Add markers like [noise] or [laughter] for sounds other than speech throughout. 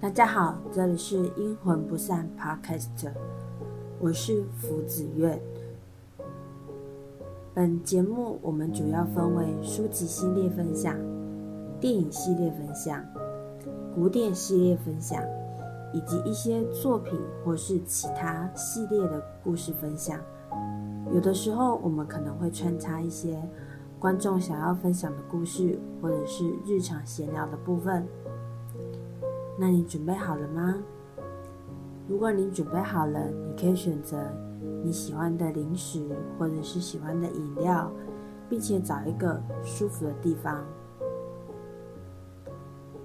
大家好，这里是阴魂不散 Podcast，我是福子苑。本节目我们主要分为书籍系列分享、电影系列分享、古典系列分享，以及一些作品或是其他系列的故事分享。有的时候我们可能会穿插一些观众想要分享的故事，或者是日常闲聊的部分。那你准备好了吗？如果你准备好了，你可以选择你喜欢的零食或者是喜欢的饮料，并且找一个舒服的地方。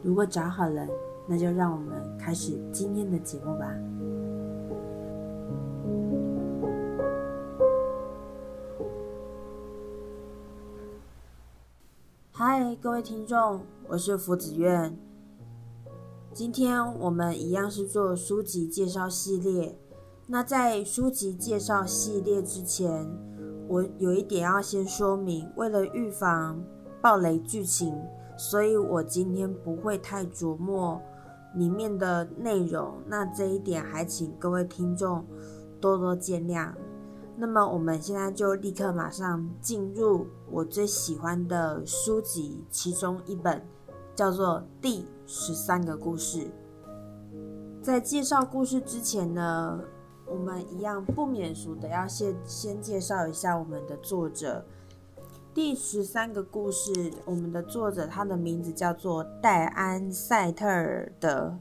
如果找好了，那就让我们开始今天的节目吧。嗨，各位听众，我是福子苑。今天我们一样是做书籍介绍系列。那在书籍介绍系列之前，我有一点要先说明，为了预防暴雷剧情，所以我今天不会太琢磨里面的内容。那这一点还请各位听众多多见谅。那么我们现在就立刻马上进入我最喜欢的书籍，其中一本。叫做第十三个故事。在介绍故事之前呢，我们一样不免俗的要先先介绍一下我们的作者。第十三个故事，我们的作者他的名字叫做戴安·塞特尔德，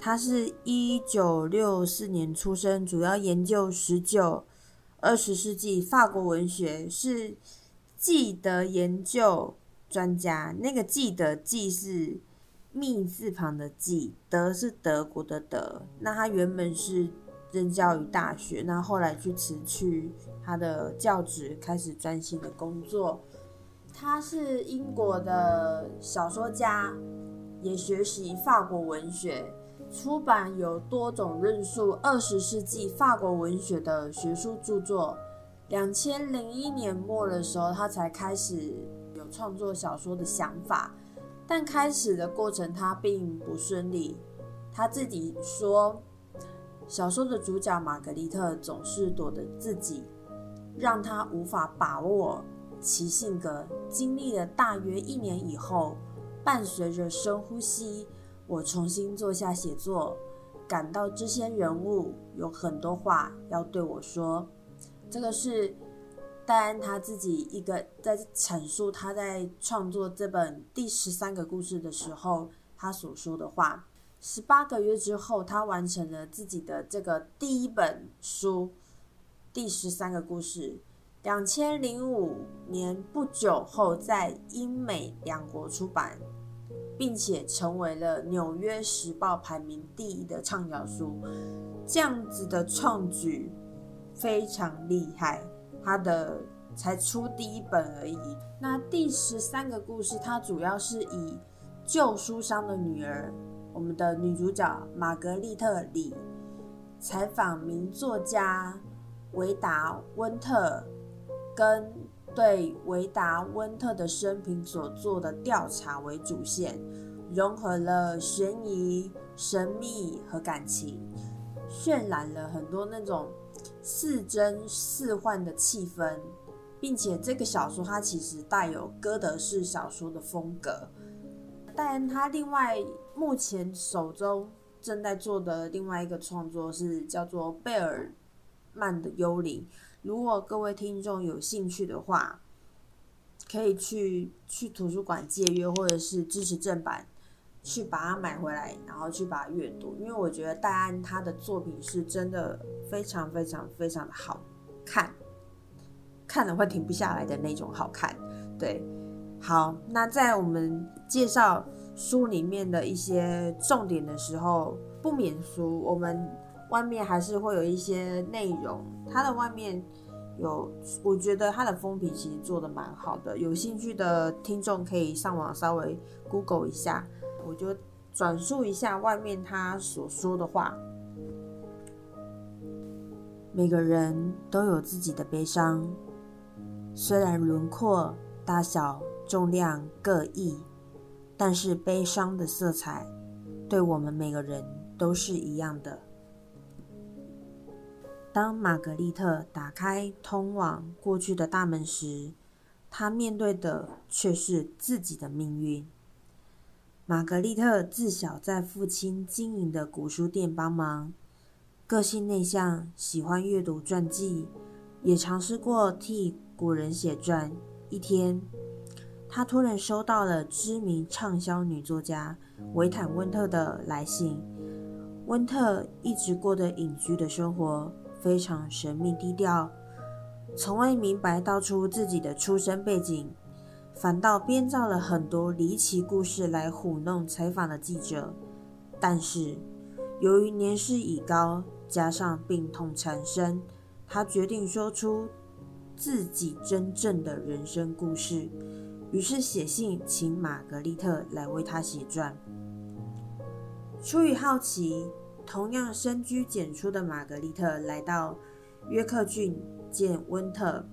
他是一九六四年出生，主要研究十九、二十世纪法国文学，是记得研究。专家，那个“记”的“记”是“密”字旁的“记”，“德”是德国的“德”。那他原本是任教于大学，那后来去辞去他的教职，开始专心的工作。他是英国的小说家，也学习法国文学，出版有多种论述二十世纪法国文学的学术著作。两千零一年末的时候，他才开始。创作小说的想法，但开始的过程他并不顺利。他自己说，小说的主角玛格丽特总是躲着自己，让他无法把握其性格。经历了大约一年以后，伴随着深呼吸，我重新坐下写作，感到这些人物有很多话要对我说。这个是。戴安他自己一个在阐述他在创作这本第十三个故事的时候，他所说的话。十八个月之后，他完成了自己的这个第一本书《第十三个故事》。两千零五年不久后，在英美两国出版，并且成为了《纽约时报》排名第一的畅销书。这样子的创举非常厉害。他的才出第一本而已。那第十三个故事，它主要是以旧书商的女儿，我们的女主角玛格丽特里采访名作家维达温特，跟对维达温特的生平所做的调查为主线，融合了悬疑、神秘和感情，渲染了很多那种。似真似幻的气氛，并且这个小说它其实带有哥德式小说的风格。但他另外目前手中正在做的另外一个创作是叫做《贝尔曼的幽灵》。如果各位听众有兴趣的话，可以去去图书馆借阅，或者是支持正版。去把它买回来，然后去把它阅读，因为我觉得戴安他的作品是真的非常非常非常的好看，看了会停不下来的那种好看。对，好，那在我们介绍书里面的一些重点的时候，不免俗，我们外面还是会有一些内容。它的外面有，我觉得它的封皮其实做的蛮好的，有兴趣的听众可以上网稍微 Google 一下。我就转述一下外面他所说的话。每个人都有自己的悲伤，虽然轮廓、大小、重量各异，但是悲伤的色彩对我们每个人都是一样的。当玛格丽特打开通往过去的大门时，她面对的却是自己的命运。玛格丽特自小在父亲经营的古书店帮忙，个性内向，喜欢阅读传记，也尝试过替古人写传。一天，他突然收到了知名畅销女作家维坦温特的来信。温特一直过得隐居的生活。非常神秘低调，从未明白道出自己的出身背景，反倒编造了很多离奇故事来糊弄采访的记者。但是，由于年事已高，加上病痛缠身，他决定说出自己真正的人生故事。于是写信请玛格丽特来为他写传。出于好奇。同样深居简出的玛格丽特来到约克郡见温特。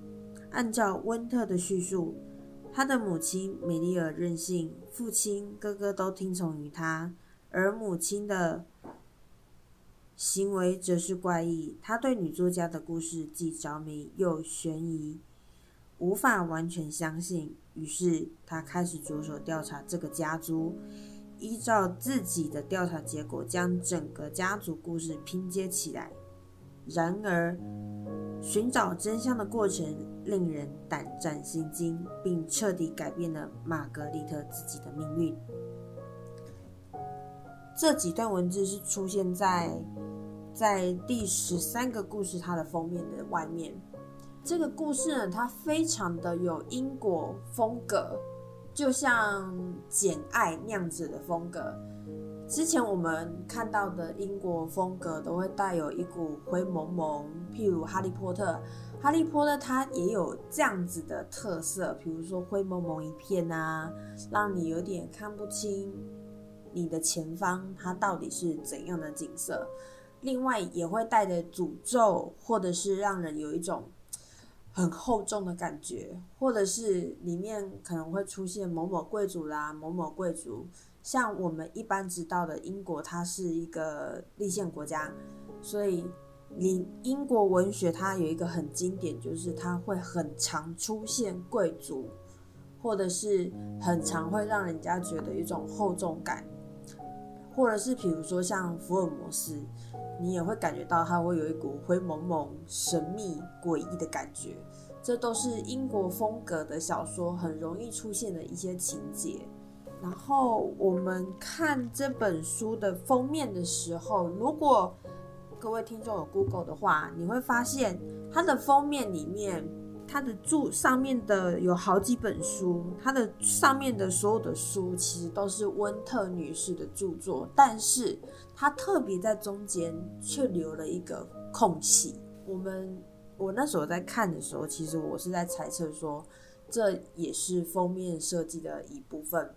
按照温特的叙述，他的母亲美丽尔任性，父亲、哥哥都听从于他，而母亲的行为则是怪异。他对女作家的故事既着迷又悬疑，无法完全相信。于是他开始着手调查这个家族。依照自己的调查结果，将整个家族故事拼接起来。然而，寻找真相的过程令人胆战心惊，并彻底改变了玛格丽特自己的命运。这几段文字是出现在在第十三个故事它的封面的外面。这个故事呢，它非常的有英国风格。就像《简爱》那样子的风格，之前我们看到的英国风格都会带有一股灰蒙蒙，譬如《哈利波特》，《哈利波特》它也有这样子的特色，比如说灰蒙蒙一片啊，让你有点看不清你的前方它到底是怎样的景色。另外也会带着诅咒，或者是让人有一种。很厚重的感觉，或者是里面可能会出现某某贵族啦，某某贵族。像我们一般知道的，英国它是一个立宪国家，所以你英国文学它有一个很经典，就是它会很常出现贵族，或者是很常会让人家觉得一种厚重感，或者是比如说像福尔摩斯。你也会感觉到它会有一股灰蒙蒙、神秘、诡异的感觉，这都是英国风格的小说很容易出现的一些情节。然后我们看这本书的封面的时候，如果各位听众有 Google 的话，你会发现它的封面里面。它的注上面的有好几本书，它的上面的所有的书其实都是温特女士的著作，但是她特别在中间却留了一个空隙。我们我那时候在看的时候，其实我是在猜测说，这也是封面设计的一部分，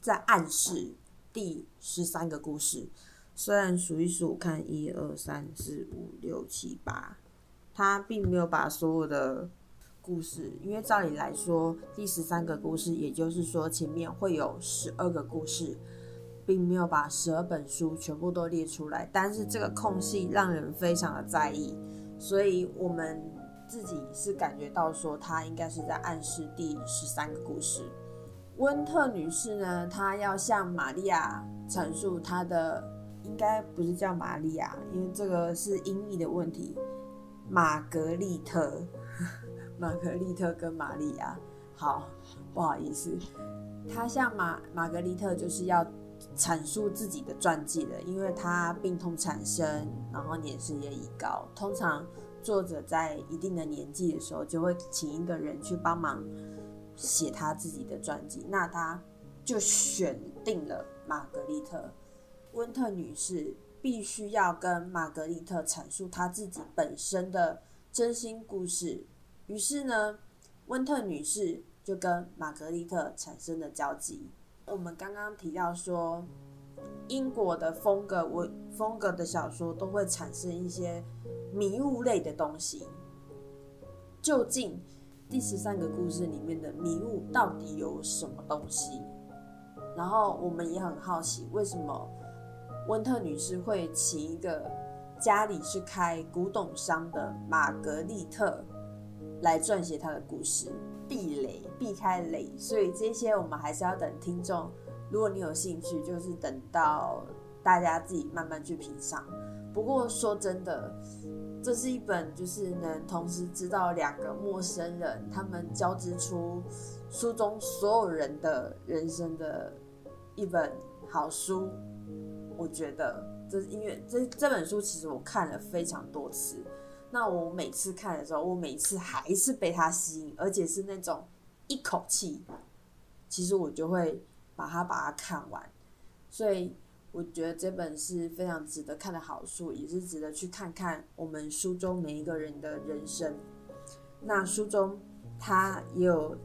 在暗示第十三个故事。虽然数一数，看一二三四五六七八，他并没有把所有的。故事，因为照理来说，第十三个故事，也就是说前面会有十二个故事，并没有把十二本书全部都列出来。但是这个空隙让人非常的在意，所以我们自己是感觉到说，他应该是在暗示第十三个故事。温特女士呢，她要向玛利亚阐述她的，应该不是叫玛利亚，因为这个是音译的问题，玛格丽特。[laughs] 玛格丽特跟玛利亚，好，不好意思，她向玛玛格丽特就是要阐述自己的传记的，因为他病痛缠身，然后年事也已高。通常作者在一定的年纪的时候，就会请一个人去帮忙写他自己的传记。那他就选定了玛格丽特温特女士，必须要跟玛格丽特阐述他自己本身的真心故事。于是呢，温特女士就跟玛格丽特产生了交集。我们刚刚提到说，英国的风格文风格的小说都会产生一些迷雾类的东西。究竟第十三个故事里面的迷雾到底有什么东西？然后我们也很好奇，为什么温特女士会请一个家里是开古董商的玛格丽特来撰写她的故事，避雷避开雷，所以这些我们还是要等听众，如果你有兴趣，就是等到大家自己慢慢去品尝。不过说真的，这是一本就是能同时知道两个陌生人他们交织出书中所有人的人生的一本好书。我觉得这因为这这本书其实我看了非常多次，那我每次看的时候，我每次还是被它吸引，而且是那种一口气，其实我就会把它把它看完，所以。我觉得这本是非常值得看的好书，也是值得去看看我们书中每一个人的人生。那书中他也有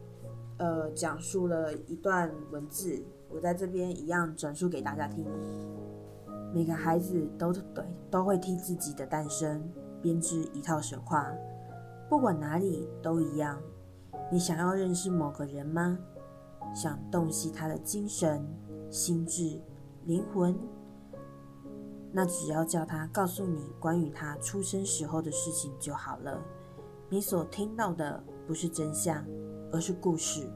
呃讲述了一段文字，我在这边一样转述给大家听。每个孩子都对都会替自己的诞生编织一套神话，不管哪里都一样。你想要认识某个人吗？想洞悉他的精神、心智？灵魂，那只要叫他告诉你关于他出生时候的事情就好了。你所听到的不是真相，而是故事。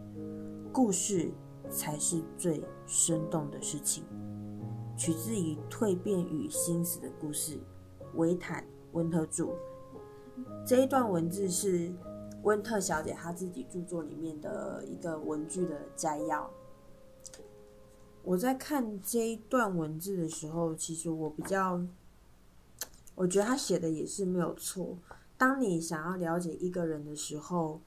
故事才是最生动的事情。取自于《蜕变与心死的故事》，维坦·温特著。这一段文字是温特小姐她自己著作里面的一个文句的摘要。我在看这一段文字的时候，其实我比较，我觉得他写的也是没有错。当你想要了解一个人的时候，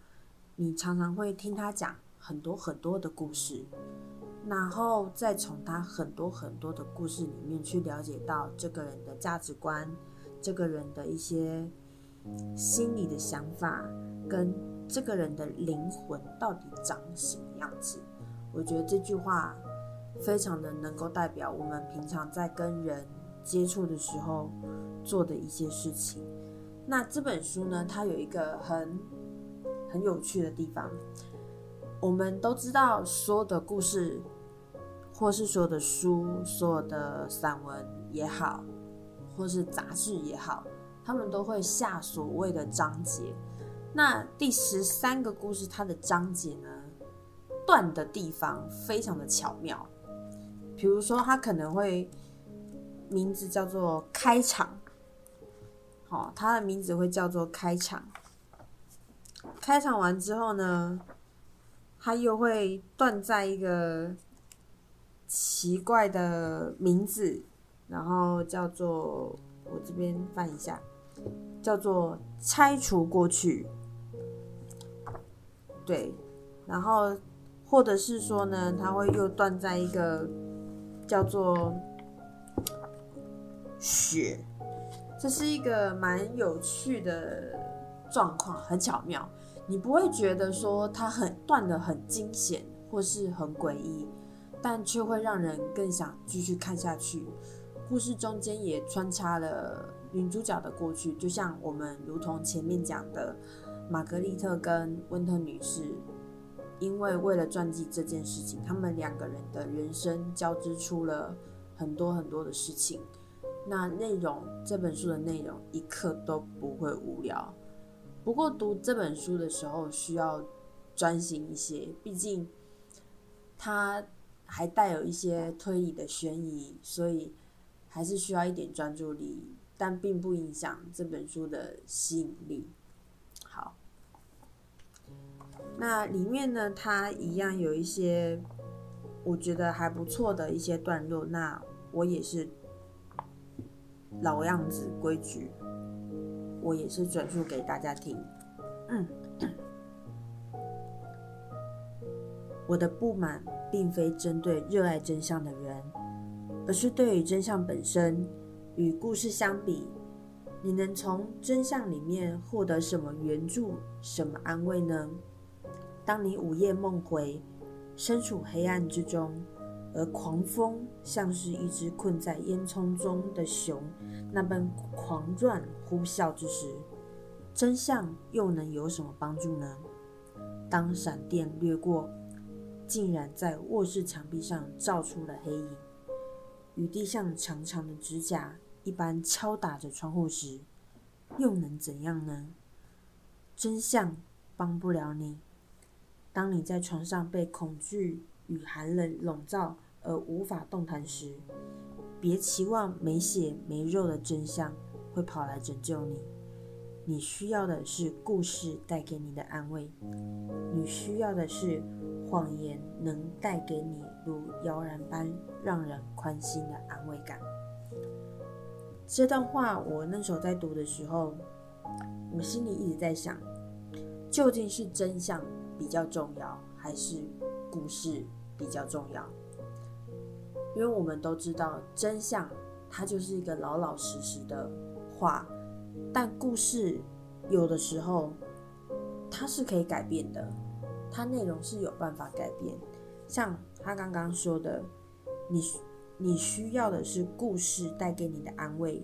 你常常会听他讲很多很多的故事，然后再从他很多很多的故事里面去了解到这个人的价值观，这个人的一些心理的想法，跟这个人的灵魂到底长什么样子。我觉得这句话。非常的能够代表我们平常在跟人接触的时候做的一些事情。那这本书呢，它有一个很很有趣的地方。我们都知道，所有的故事，或是所有的书，所有的散文也好，或是杂志也好，他们都会下所谓的章节。那第十三个故事，它的章节呢，断的地方非常的巧妙。比如说，他可能会名字叫做开场，好，他的名字会叫做开场。开场完之后呢，他又会断在一个奇怪的名字，然后叫做我这边翻一下，叫做拆除过去。对，然后或者是说呢，他会又断在一个。叫做雪，这是一个蛮有趣的状况，很巧妙。你不会觉得说它很断的很惊险或是很诡异，但却会让人更想继续看下去。故事中间也穿插了女主角的过去，就像我们如同前面讲的，玛格丽特跟温特女士。因为为了传记这件事情，他们两个人的人生交织出了很多很多的事情。那内容这本书的内容一刻都不会无聊。不过读这本书的时候需要专心一些，毕竟它还带有一些推理的悬疑，所以还是需要一点专注力，但并不影响这本书的吸引力。好。那里面呢，它一样有一些我觉得还不错的一些段落。那我也是老样子规矩，我也是转述给大家听。嗯，我的不满并非针对热爱真相的人，而是对于真相本身。与故事相比，你能从真相里面获得什么援助、什么安慰呢？当你午夜梦回，身处黑暗之中，而狂风像是一只困在烟囱中的熊，那般狂乱呼啸之时，真相又能有什么帮助呢？当闪电掠过，竟然在卧室墙壁上照出了黑影，雨滴像长长的指甲一般敲打着窗户时，又能怎样呢？真相帮不了你。当你在床上被恐惧与寒冷笼罩而无法动弹时，别期望没血没肉的真相会跑来拯救你。你需要的是故事带给你的安慰，你需要的是谎言能带给你如摇篮般让人宽心的安慰感。这段话我那时候在读的时候，我心里一直在想，究竟是真相比较重要，还是故事比较重要？因为我们都知道，真相它就是一个老老实实的话。但故事有的时候它是可以改变的，它内容是有办法改变。像他刚刚说的，你你需要的是故事带给你的安慰，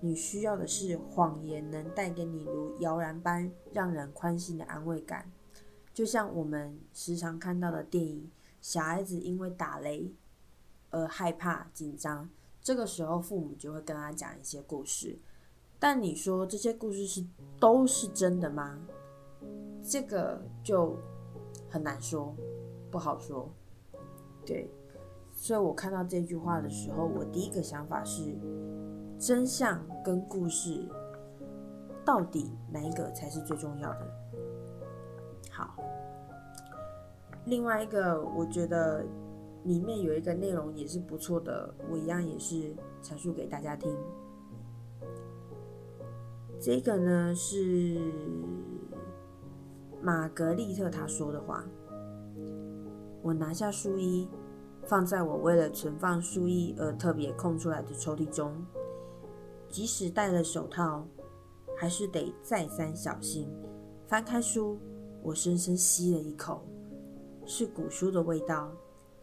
你需要的是谎言能带给你如摇篮般让人宽心的安慰感。就像我们时常看到的电影，小孩子因为打雷而害怕紧张，这个时候父母就会跟他讲一些故事。但你说这些故事是都是真的吗？这个就很难说，不好说。对，所以我看到这句话的时候，我第一个想法是：真相跟故事到底哪一个才是最重要的？好，另外一个我觉得里面有一个内容也是不错的，我一样也是阐述给大家听。这个呢是玛格丽特她说的话。我拿下书衣，放在我为了存放书衣而特别空出来的抽屉中。即使戴了手套，还是得再三小心。翻开书，我深深吸了一口，是古书的味道，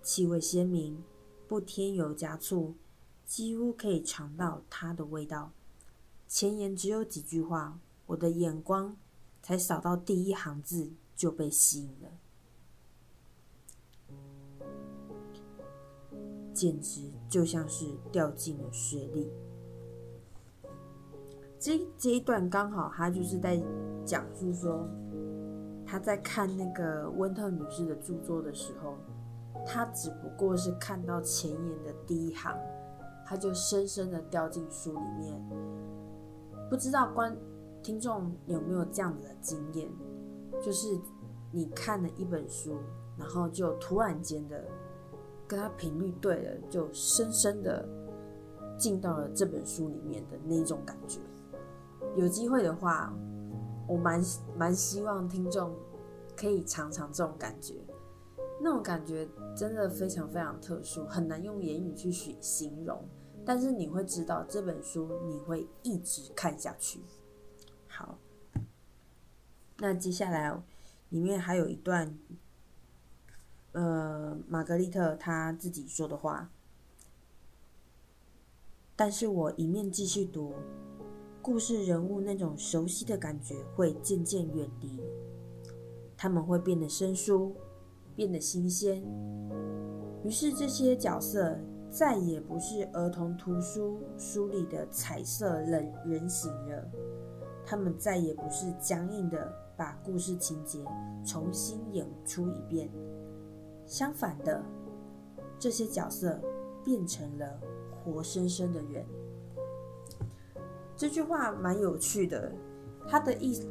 气味鲜明，不添油加醋，几乎可以尝到它的味道。前言只有几句话，我的眼光才扫到第一行字就被吸引了，简直就像是掉进了水里。这这一段刚好他就是在讲述说，他在看那个温特女士的著作的时候，他只不过是看到前言的第一行，他就深深的掉进书里面。不知道观听众有没有这样子的经验，就是你看了一本书，然后就突然间的跟他频率对了，就深深的进到了这本书里面的那种感觉。有机会的话，我蛮蛮希望听众可以尝尝这种感觉，那种感觉真的非常非常特殊，很难用言语去形容。但是你会知道这本书，你会一直看下去。好，那接下来里面还有一段，呃，玛格丽特她自己说的话。但是我一面继续读，故事人物那种熟悉的感觉会渐渐远离，他们会变得生疏，变得新鲜。于是这些角色。再也不是儿童图书书里的彩色冷人形了，他们再也不是僵硬的把故事情节重新演出一遍。相反的，这些角色变成了活生生的人。这句话蛮有趣的，它的意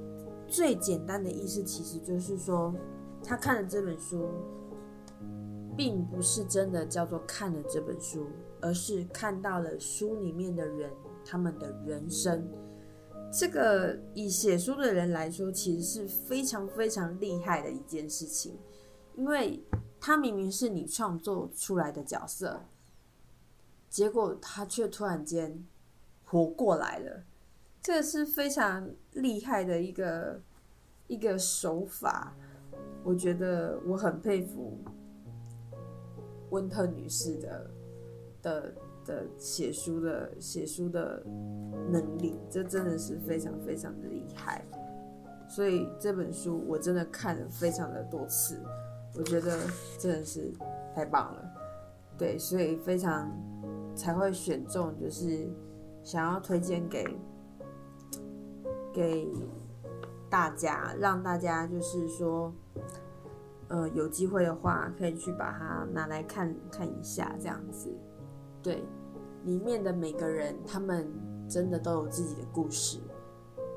最简单的意思其实就是说，他看了这本书。并不是真的叫做看了这本书，而是看到了书里面的人他们的人生。这个以写书的人来说，其实是非常非常厉害的一件事情，因为他明明是你创作出来的角色，结果他却突然间活过来了，这是非常厉害的一个一个手法。我觉得我很佩服。温特女士的的的写书的写书的能力，这真的是非常非常的厉害。所以这本书我真的看了非常的多次，我觉得真的是太棒了。对，所以非常才会选中，就是想要推荐给给大家，让大家就是说，呃，有机会的话可以去把它拿来看看一下，这样子。对，里面的每个人，他们真的都有自己的故事，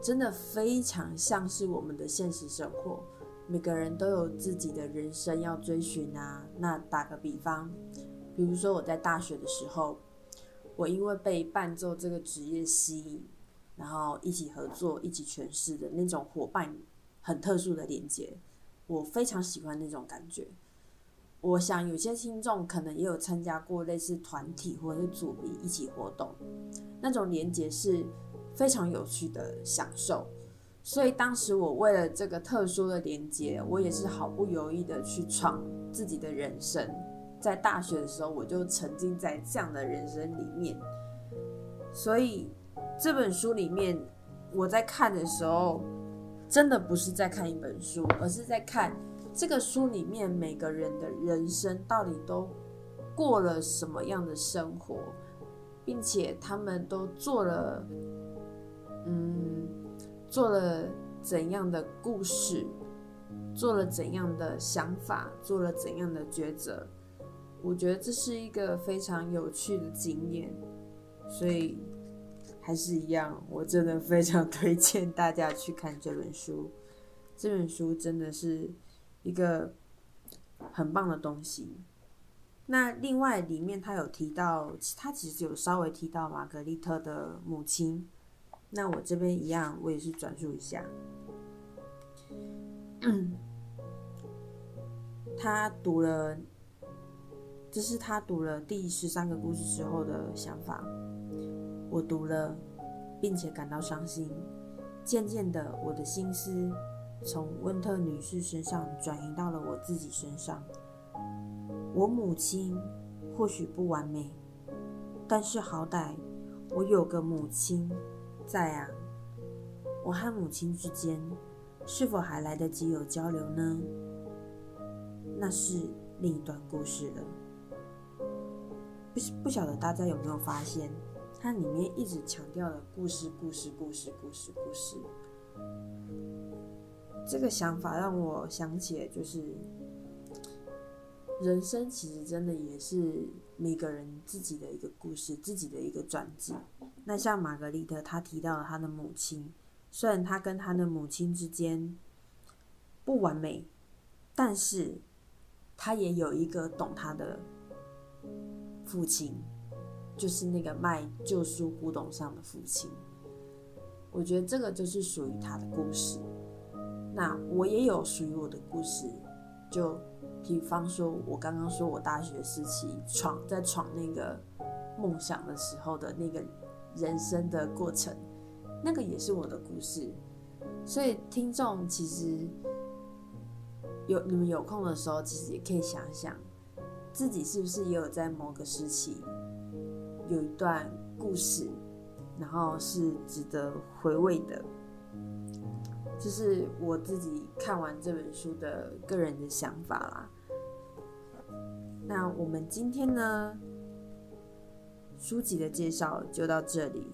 真的非常像是我们的现实生活。每个人都有自己的人生要追寻啊。那打个比方，比如说我在大学的时候，我因为被伴奏这个职业吸引，然后一起合作、一起诠释的那种伙伴很特殊的连接，我非常喜欢那种感觉。我想有些听众可能也有参加过类似团体或者是组别一起活动，那种连接是非常有趣的享受。所以当时我为了这个特殊的连接，我也是毫不犹豫的去闯自己的人生。在大学的时候，我就沉浸在这样的人生里面。所以这本书里面，我在看的时候，真的不是在看一本书，而是在看这个书里面每个人的人生到底都过了什么样的生活，并且他们都做了，嗯。做了怎样的故事，做了怎样的想法，做了怎样的抉择？我觉得这是一个非常有趣的经验，所以还是一样，我真的非常 [laughs] 推荐大家去看这本书。这本书真的是一个很棒的东西。那另外里面他有提到，他其实有稍微提到玛格丽特的母亲。那我这边一样，我也是转述一下。[clears throat] 他读了，这是他读了第十三个故事之后的想法。我读了，并且感到伤心。渐渐的，我的心思从温特女士身上转移到了我自己身上。我母亲或许不完美，但是好歹我有个母亲。在啊，我和母亲之间是否还来得及有交流呢？那是另一段故事了。不不晓得大家有没有发现，它里面一直强调的故事、故事、故事、故事、故事。这个想法让我想起，就是人生其实真的也是每个人自己的一个故事，自己的一个传记。那像玛格丽特，她提到了她的母亲，虽然她跟她的母亲之间不完美，但是她也有一个懂她的父亲，就是那个卖旧书古董上的父亲。我觉得这个就是属于他的故事。那我也有属于我的故事，就比方说，我刚刚说我大学时期闯在闯那个梦想的时候的那个。人生的过程，那个也是我的故事，所以听众其实有你们有空的时候，其实也可以想想，自己是不是也有在某个时期有一段故事，然后是值得回味的。这是我自己看完这本书的个人的想法啦。那我们今天呢？书籍的介绍就到这里。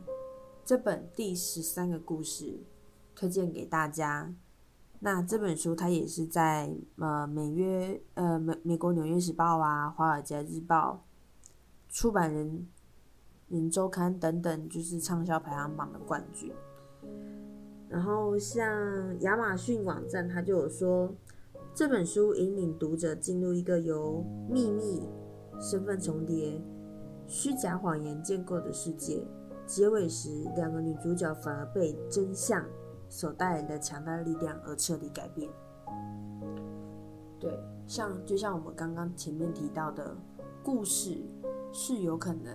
这本第十三个故事推荐给大家。那这本书它也是在呃美约呃美美国纽约时报啊、华尔街日报、出版人人周刊等等，就是畅销排行榜的冠军。然后像亚马逊网站，它就有说这本书引领读者进入一个由秘密、身份重叠。虚假谎言建构的世界，结尾时，两个女主角反而被真相所带来的强大力量而彻底改变。对，像就像我们刚刚前面提到的，故事是有可能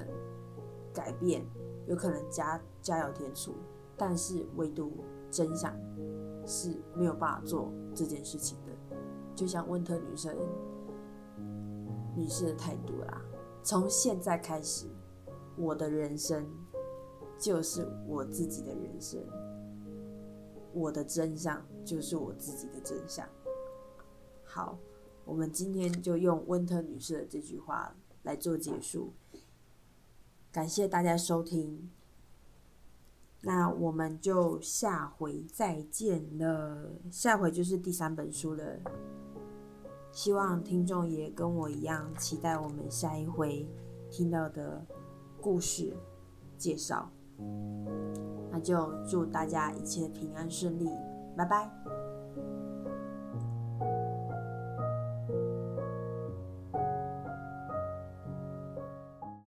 改变，有可能加加油添醋，但是唯独真相是没有办法做这件事情的。就像温特女生女士的态度啦。从现在开始，我的人生就是我自己的人生，我的真相就是我自己的真相。好，我们今天就用温特女士的这句话来做结束。感谢大家收听，那我们就下回再见了。下回就是第三本书了，希望听众也跟我一样期待我们下一回听到的故事介绍。就祝大家一切平安顺利，拜拜。